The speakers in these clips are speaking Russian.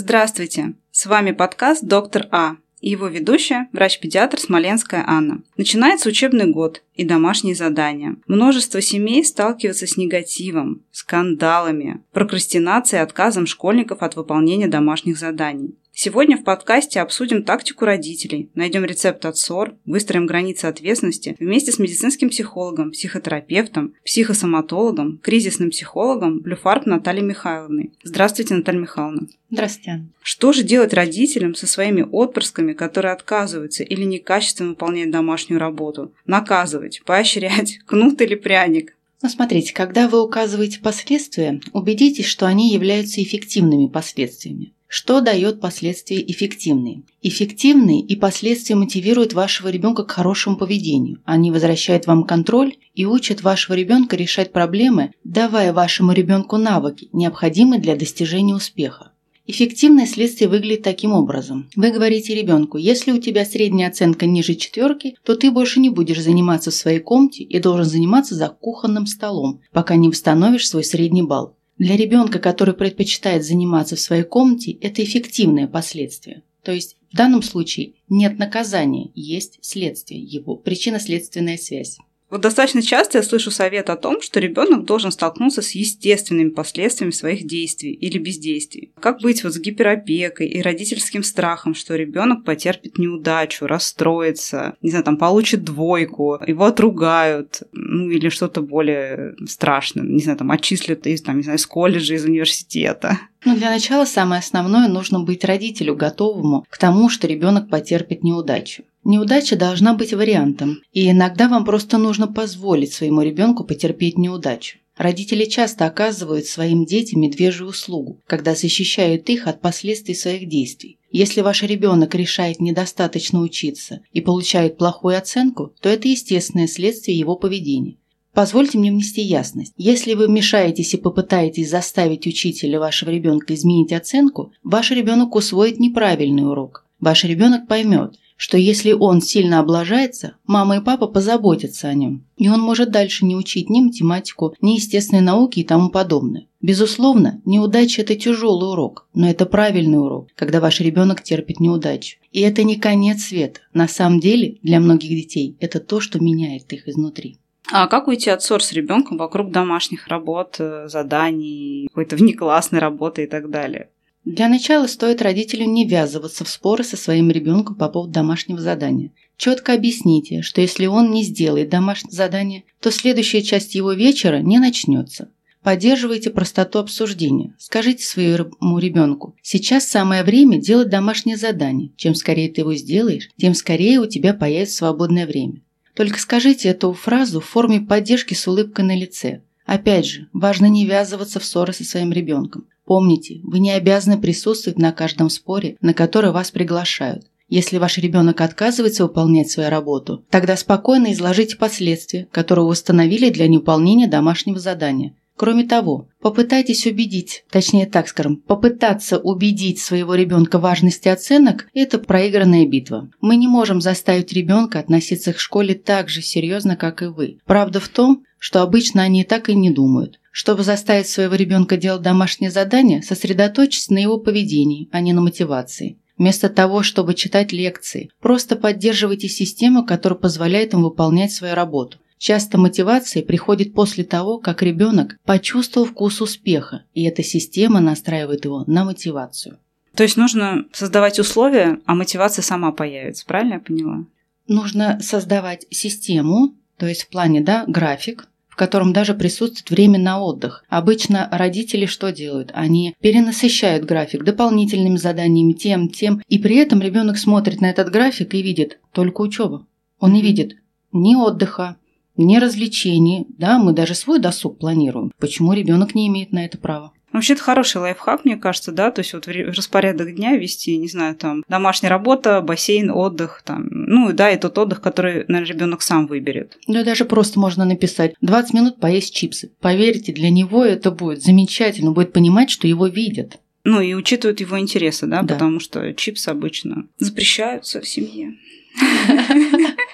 Здравствуйте! С вами подкаст «Доктор А» и его ведущая, врач-педиатр Смоленская Анна. Начинается учебный год и домашние задания. Множество семей сталкиваются с негативом, скандалами, прокрастинацией и отказом школьников от выполнения домашних заданий. Сегодня в подкасте обсудим тактику родителей, найдем рецепт от ссор, выстроим границы ответственности вместе с медицинским психологом, психотерапевтом, психосоматологом, кризисным психологом Блюфарб Натальей Михайловной. Здравствуйте, Наталья Михайловна. Здравствуйте. Что же делать родителям со своими отпрысками, которые отказываются или некачественно выполняют домашнюю работу? Наказывать, поощрять, кнут или пряник? Ну, смотрите, когда вы указываете последствия, убедитесь, что они являются эффективными последствиями. Что дает последствия эффективные? Эффективные и последствия мотивируют вашего ребенка к хорошему поведению. Они возвращают вам контроль и учат вашего ребенка решать проблемы, давая вашему ребенку навыки, необходимые для достижения успеха. Эффективное следствие выглядит таким образом. Вы говорите ребенку, если у тебя средняя оценка ниже четверки, то ты больше не будешь заниматься в своей комнате и должен заниматься за кухонным столом, пока не восстановишь свой средний балл. Для ребенка, который предпочитает заниматься в своей комнате, это эффективное последствие. То есть в данном случае нет наказания, есть следствие, его причинно-следственная связь. Вот достаточно часто я слышу совет о том, что ребенок должен столкнуться с естественными последствиями своих действий или бездействий. Как быть вот с гиперопекой и родительским страхом, что ребенок потерпит неудачу, расстроится, не знаю, там получит двойку, его отругают, ну или что-то более страшное, не знаю, там отчислят из, там, не знаю, из колледжа, из университета. Ну, для начала самое основное нужно быть родителю готовому к тому, что ребенок потерпит неудачу. Неудача должна быть вариантом, и иногда вам просто нужно позволить своему ребенку потерпеть неудачу. Родители часто оказывают своим детям медвежью услугу, когда защищают их от последствий своих действий. Если ваш ребенок решает недостаточно учиться и получает плохую оценку, то это естественное следствие его поведения. Позвольте мне внести ясность. Если вы вмешаетесь и попытаетесь заставить учителя вашего ребенка изменить оценку, ваш ребенок усвоит неправильный урок. Ваш ребенок поймет, что если он сильно облажается, мама и папа позаботятся о нем, и он может дальше не учить ни математику, ни естественные науки и тому подобное. Безусловно, неудача – это тяжелый урок, но это правильный урок, когда ваш ребенок терпит неудачу. И это не конец света. На самом деле, для многих детей это то, что меняет их изнутри. А как уйти от ссор с ребенком вокруг домашних работ, э, заданий, какой-то внеклассной работы и так далее? Для начала стоит родителю не ввязываться в споры со своим ребенком по поводу домашнего задания. Четко объясните, что если он не сделает домашнее задание, то следующая часть его вечера не начнется. Поддерживайте простоту обсуждения. Скажите своему ребенку, сейчас самое время делать домашнее задание. Чем скорее ты его сделаешь, тем скорее у тебя появится свободное время. Только скажите эту фразу в форме поддержки с улыбкой на лице. Опять же, важно не ввязываться в ссоры со своим ребенком. Помните, вы не обязаны присутствовать на каждом споре, на который вас приглашают. Если ваш ребенок отказывается выполнять свою работу, тогда спокойно изложите последствия, которые установили для невыполнения домашнего задания. Кроме того, попытайтесь убедить, точнее так скажем, попытаться убедить своего ребенка важности оценок – это проигранная битва. Мы не можем заставить ребенка относиться к школе так же серьезно, как и вы. Правда в том, что обычно они так и не думают. Чтобы заставить своего ребенка делать домашнее задание, сосредоточьтесь на его поведении, а не на мотивации. Вместо того, чтобы читать лекции, просто поддерживайте систему, которая позволяет им выполнять свою работу. Часто мотивация приходит после того, как ребенок почувствовал вкус успеха, и эта система настраивает его на мотивацию. То есть нужно создавать условия, а мотивация сама появится, правильно я поняла? Нужно создавать систему, то есть в плане, да, график, в котором даже присутствует время на отдых. Обычно родители что делают? Они перенасыщают график дополнительными заданиями, тем, тем, и при этом ребенок смотрит на этот график и видит только учебу. Он не видит ни отдыха, ни развлечений. Да, мы даже свой досуг планируем. Почему ребенок не имеет на это права? Вообще, это хороший лайфхак, мне кажется, да, то есть вот распорядок дня вести, не знаю, там, домашняя работа, бассейн, отдых, там, ну, да, и тот отдых, который, наверное, ребенок сам выберет. Да, даже просто можно написать 20 минут поесть чипсы. Поверьте, для него это будет замечательно, будет понимать, что его видят. Ну, и учитывают его интересы, да, да. потому что чипсы обычно запрещаются в семье.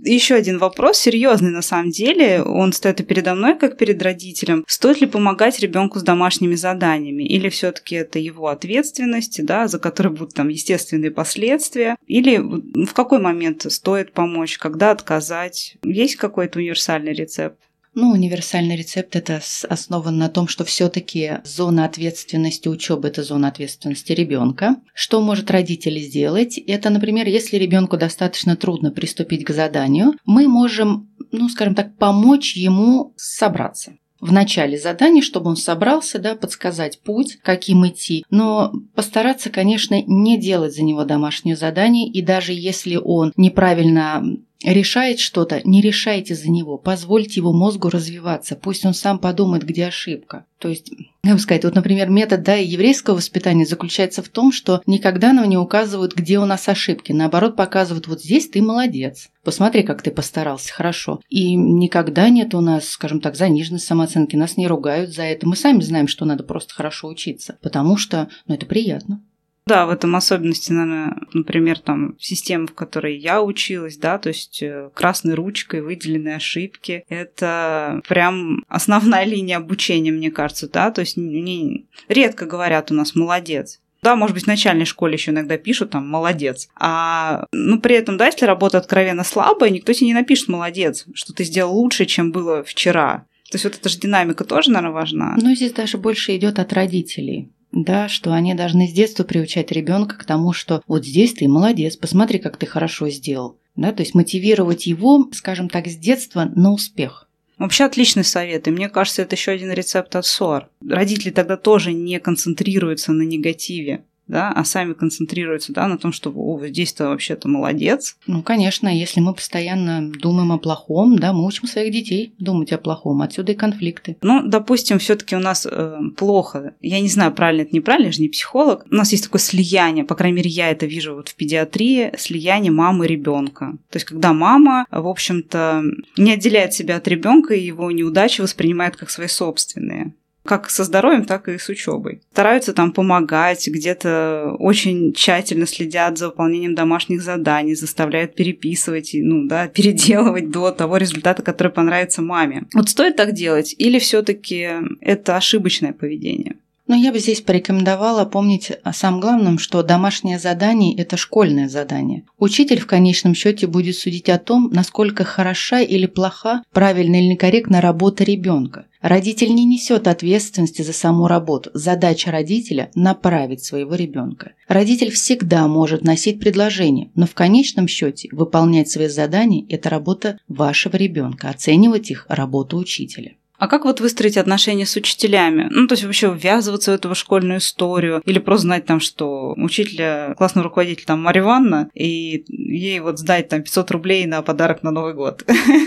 Еще один вопрос, серьезный на самом деле. Он стоит и передо мной, как перед родителем. Стоит ли помогать ребенку с домашними заданиями? Или все-таки это его ответственность, да, за которой будут там естественные последствия? Или в какой момент стоит помочь, когда отказать? Есть какой-то универсальный рецепт? Ну, универсальный рецепт это основан на том, что все-таки зона ответственности учебы это зона ответственности ребенка. Что может родители сделать? Это, например, если ребенку достаточно трудно приступить к заданию, мы можем, ну, скажем так, помочь ему собраться в начале задания, чтобы он собрался, да, подсказать путь, каким идти, но постараться, конечно, не делать за него домашнее задание, и даже если он неправильно решает что-то, не решайте за него, позвольте его мозгу развиваться, пусть он сам подумает, где ошибка. То есть, я бы сказать, вот, например, метод да, еврейского воспитания заключается в том, что никогда нам не указывают, где у нас ошибки, наоборот, показывают, вот здесь ты молодец, посмотри, как ты постарался, хорошо. И никогда нет у нас, скажем так, заниженной самооценки, нас не ругают за это, мы сами знаем, что надо просто хорошо учиться, потому что, ну, это приятно. Да, в этом особенности, наверное, например, там система, в которой я училась, да, то есть э, красной ручкой выделенные ошибки, это прям основная линия обучения, мне кажется, да, то есть не, редко говорят у нас «молодец». Да, может быть, в начальной школе еще иногда пишут там «молодец». А, ну, при этом, да, если работа откровенно слабая, никто тебе не напишет «молодец», что ты сделал лучше, чем было вчера. То есть вот эта же динамика тоже, наверное, важна. Ну, здесь даже больше идет от родителей да, что они должны с детства приучать ребенка к тому, что вот здесь ты молодец, посмотри, как ты хорошо сделал. Да, то есть мотивировать его, скажем так, с детства на успех. Вообще отличный совет, и мне кажется, это еще один рецепт от ссор. Родители тогда тоже не концентрируются на негативе да, а сами концентрируются, да, на том, что о, здесь-то вообще-то молодец. Ну, конечно, если мы постоянно думаем о плохом, да, мы учим своих детей думать о плохом, отсюда и конфликты. Ну, допустим, все-таки у нас э, плохо, я не знаю, правильно это неправильно, я же не психолог, у нас есть такое слияние, по крайней мере, я это вижу вот в педиатрии, слияние мамы и ребенка. То есть, когда мама, в общем-то, не отделяет себя от ребенка и его неудачи воспринимает как свои собственные как со здоровьем, так и с учебой. Стараются там помогать, где-то очень тщательно следят за выполнением домашних заданий, заставляют переписывать, ну да, переделывать до того результата, который понравится маме. Вот стоит так делать или все-таки это ошибочное поведение? Но я бы здесь порекомендовала помнить о самом главном, что домашнее задание – это школьное задание. Учитель в конечном счете будет судить о том, насколько хороша или плоха, правильно или некорректна работа ребенка. Родитель не несет ответственности за саму работу. Задача родителя – направить своего ребенка. Родитель всегда может носить предложение, но в конечном счете выполнять свои задания – это работа вашего ребенка, оценивать их – работа учителя. А как вот выстроить отношения с учителями? Ну, то есть вообще ввязываться в эту школьную историю или просто знать там, что учителя, классный руководитель там Марья Ивановна, и ей вот сдать там 500 рублей на подарок на Новый год.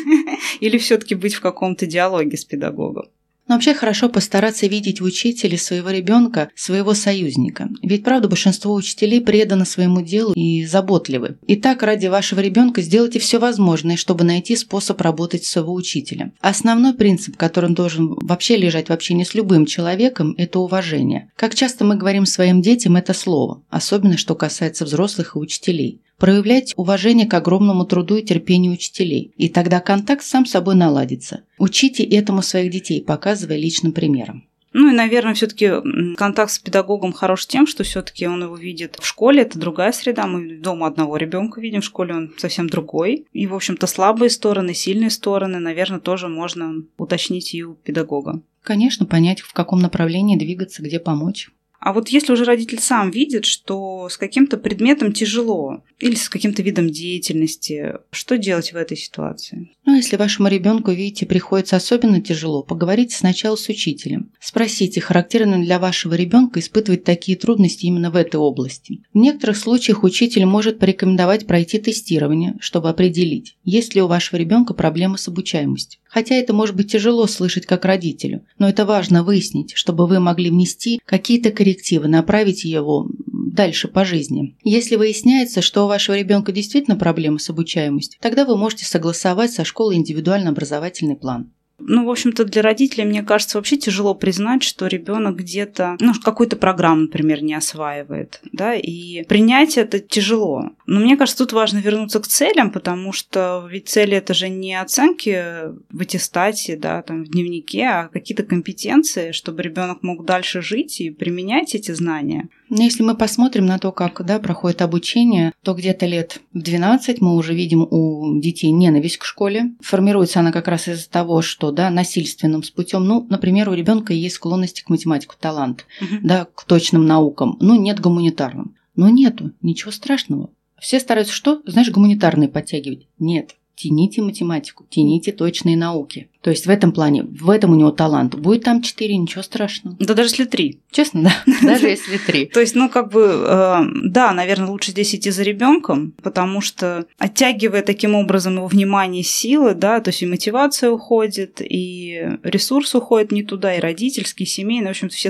Или все таки быть в каком-то диалоге с педагогом? Но вообще хорошо постараться видеть в учителе своего ребенка, своего союзника. Ведь, правда, большинство учителей преданы своему делу и заботливы. И так ради вашего ребенка сделайте все возможное, чтобы найти способ работать с своего учителя. Основной принцип, который должен вообще лежать в общении с любым человеком, это уважение. Как часто мы говорим своим детям это слово, особенно что касается взрослых и учителей проявлять уважение к огромному труду и терпению учителей, и тогда контакт сам собой наладится. Учите этому своих детей, показывая личным примером. Ну и, наверное, все-таки контакт с педагогом хорош тем, что все-таки он его видит в школе, это другая среда. Мы дома одного ребенка видим, в школе он совсем другой. И, в общем-то, слабые стороны, сильные стороны, наверное, тоже можно уточнить и у педагога. Конечно, понять, в каком направлении двигаться, где помочь. А вот если уже родитель сам видит, что с каким-то предметом тяжело или с каким-то видом деятельности, что делать в этой ситуации? Ну, если вашему ребенку, видите, приходится особенно тяжело, поговорите сначала с учителем. Спросите, характерно для вашего ребенка испытывать такие трудности именно в этой области. В некоторых случаях учитель может порекомендовать пройти тестирование, чтобы определить, есть ли у вашего ребенка проблемы с обучаемостью. Хотя это может быть тяжело слышать как родителю, но это важно выяснить, чтобы вы могли внести какие-то коррективы, направить его дальше по жизни. Если выясняется, что у вашего ребенка действительно проблемы с обучаемостью, тогда вы можете согласовать со школой индивидуально-образовательный план. Ну, в общем-то, для родителей, мне кажется, вообще тяжело признать, что ребенок где-то, ну, какую-то программу, например, не осваивает, да, и принять это тяжело. Но мне кажется, тут важно вернуться к целям, потому что ведь цели это же не оценки в аттестате, да, там в дневнике, а какие-то компетенции, чтобы ребенок мог дальше жить и применять эти знания. Но если мы посмотрим на то, как да, проходит обучение, то где-то лет в 12 мы уже видим у детей ненависть к школе. Формируется она как раз из-за того, что да, насильственным путем, ну, например, у ребенка есть склонности к математике, талант, угу. да, к точным наукам, ну, нет гуманитарным. Но нету, ничего страшного. Все стараются что? Знаешь, гуманитарные подтягивать. Нет, тяните математику, тяните точные науки. То есть в этом плане, в этом у него талант. Будет там 4, ничего страшного. Да даже если 3. Честно, да. Даже если 3. То есть, ну, как бы, э, да, наверное, лучше здесь идти за ребенком, потому что оттягивая таким образом его внимание, силы, да, то есть и мотивация уходит, и ресурс уходит не туда, и родительский, и семейный. В общем-то, все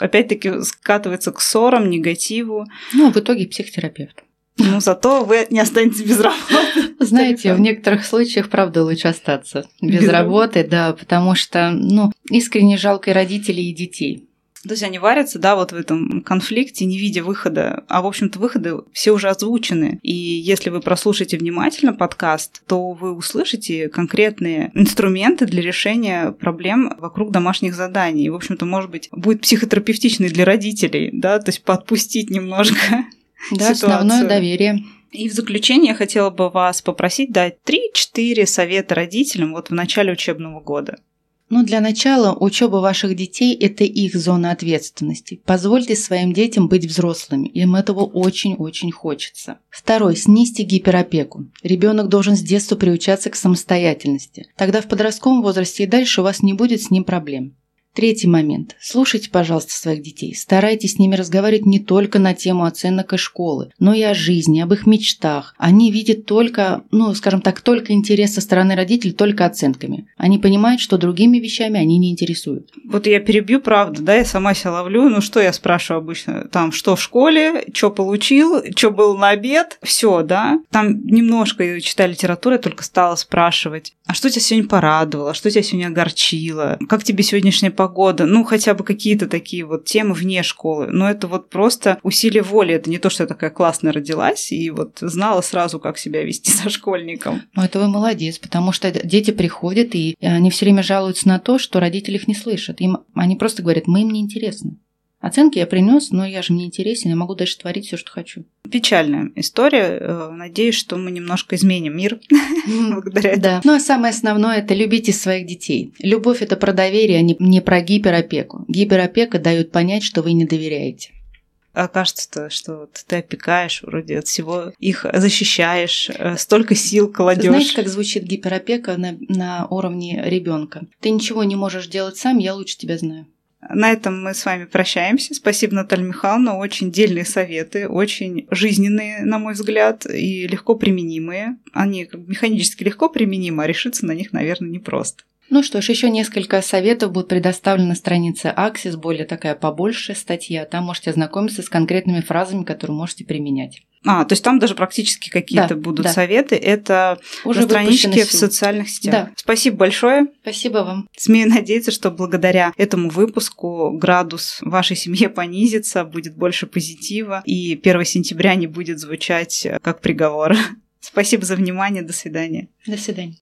опять-таки скатывается к ссорам, негативу. Ну, в итоге психотерапевт. Ну, зато вы не останетесь без работы. Знаете, в некоторых случаях, правда, лучше остаться без, без работы, работы, да, потому что, ну, искренне жалко и родителей, и детей. То есть они варятся, да, вот в этом конфликте, не видя выхода. А, в общем-то, выходы все уже озвучены. И если вы прослушаете внимательно подкаст, то вы услышите конкретные инструменты для решения проблем вокруг домашних заданий. И, в общем-то, может быть, будет психотерапевтичный для родителей, да, то есть подпустить немножко да, ситуацию. основное доверие. И в заключение я хотела бы вас попросить дать 3-4 совета родителям вот в начале учебного года. Ну, для начала, учеба ваших детей – это их зона ответственности. Позвольте своим детям быть взрослыми, им этого очень-очень хочется. Второй – снизьте гиперопеку. Ребенок должен с детства приучаться к самостоятельности. Тогда в подростковом возрасте и дальше у вас не будет с ним проблем. Третий момент. Слушайте, пожалуйста, своих детей. Старайтесь с ними разговаривать не только на тему оценок и школы, но и о жизни, об их мечтах. Они видят только, ну, скажем так, только интерес со стороны родителей, только оценками. Они понимают, что другими вещами они не интересуют. Вот я перебью, правда, да, я сама себя ловлю. Ну, что я спрашиваю обычно? Там, что в школе, что получил, что был на обед, все, да. Там немножко, читая литературу, я только стала спрашивать, а что тебя сегодня порадовало, что тебя сегодня огорчило, как тебе сегодняшняя погода, погода, ну хотя бы какие-то такие вот темы вне школы. Но это вот просто усилие воли. Это не то, что я такая классная родилась и вот знала сразу, как себя вести со школьником. Ну это вы молодец, потому что дети приходят и они все время жалуются на то, что родители их не слышат. Им, они просто говорят, мы им не интересны. Оценки я принес, но я же мне интересен, я могу дальше творить все, что хочу. Печальная история. Э, надеюсь, что мы немножко изменим мир благодаря этому. Да. Ну а самое основное – это любите своих детей. Любовь – это про доверие, а не про гиперопеку. Гиперопека дает понять, что вы не доверяете окажется, что вот ты опекаешь, вроде от всего их защищаешь, э, столько сил кладешь. Знаешь, как звучит гиперопека на, на уровне ребенка? Ты ничего не можешь делать сам, я лучше тебя знаю. На этом мы с вами прощаемся. Спасибо, Наталья Михайловна. Очень дельные советы, очень жизненные, на мой взгляд, и легко применимые. Они механически легко применимы, а решиться на них, наверное, непросто. Ну что ж, еще несколько советов будут предоставлены на странице Axis, более такая побольше статья. Там можете ознакомиться с конкретными фразами, которые можете применять. А, то есть там даже практически какие-то да, будут да. советы. Это Уже на страничке в социальных сетях. Да. Спасибо большое. Спасибо вам. Смею надеяться, что благодаря этому выпуску градус вашей семье понизится, будет больше позитива, и 1 сентября не будет звучать как приговор. Спасибо за внимание. До свидания. До свидания.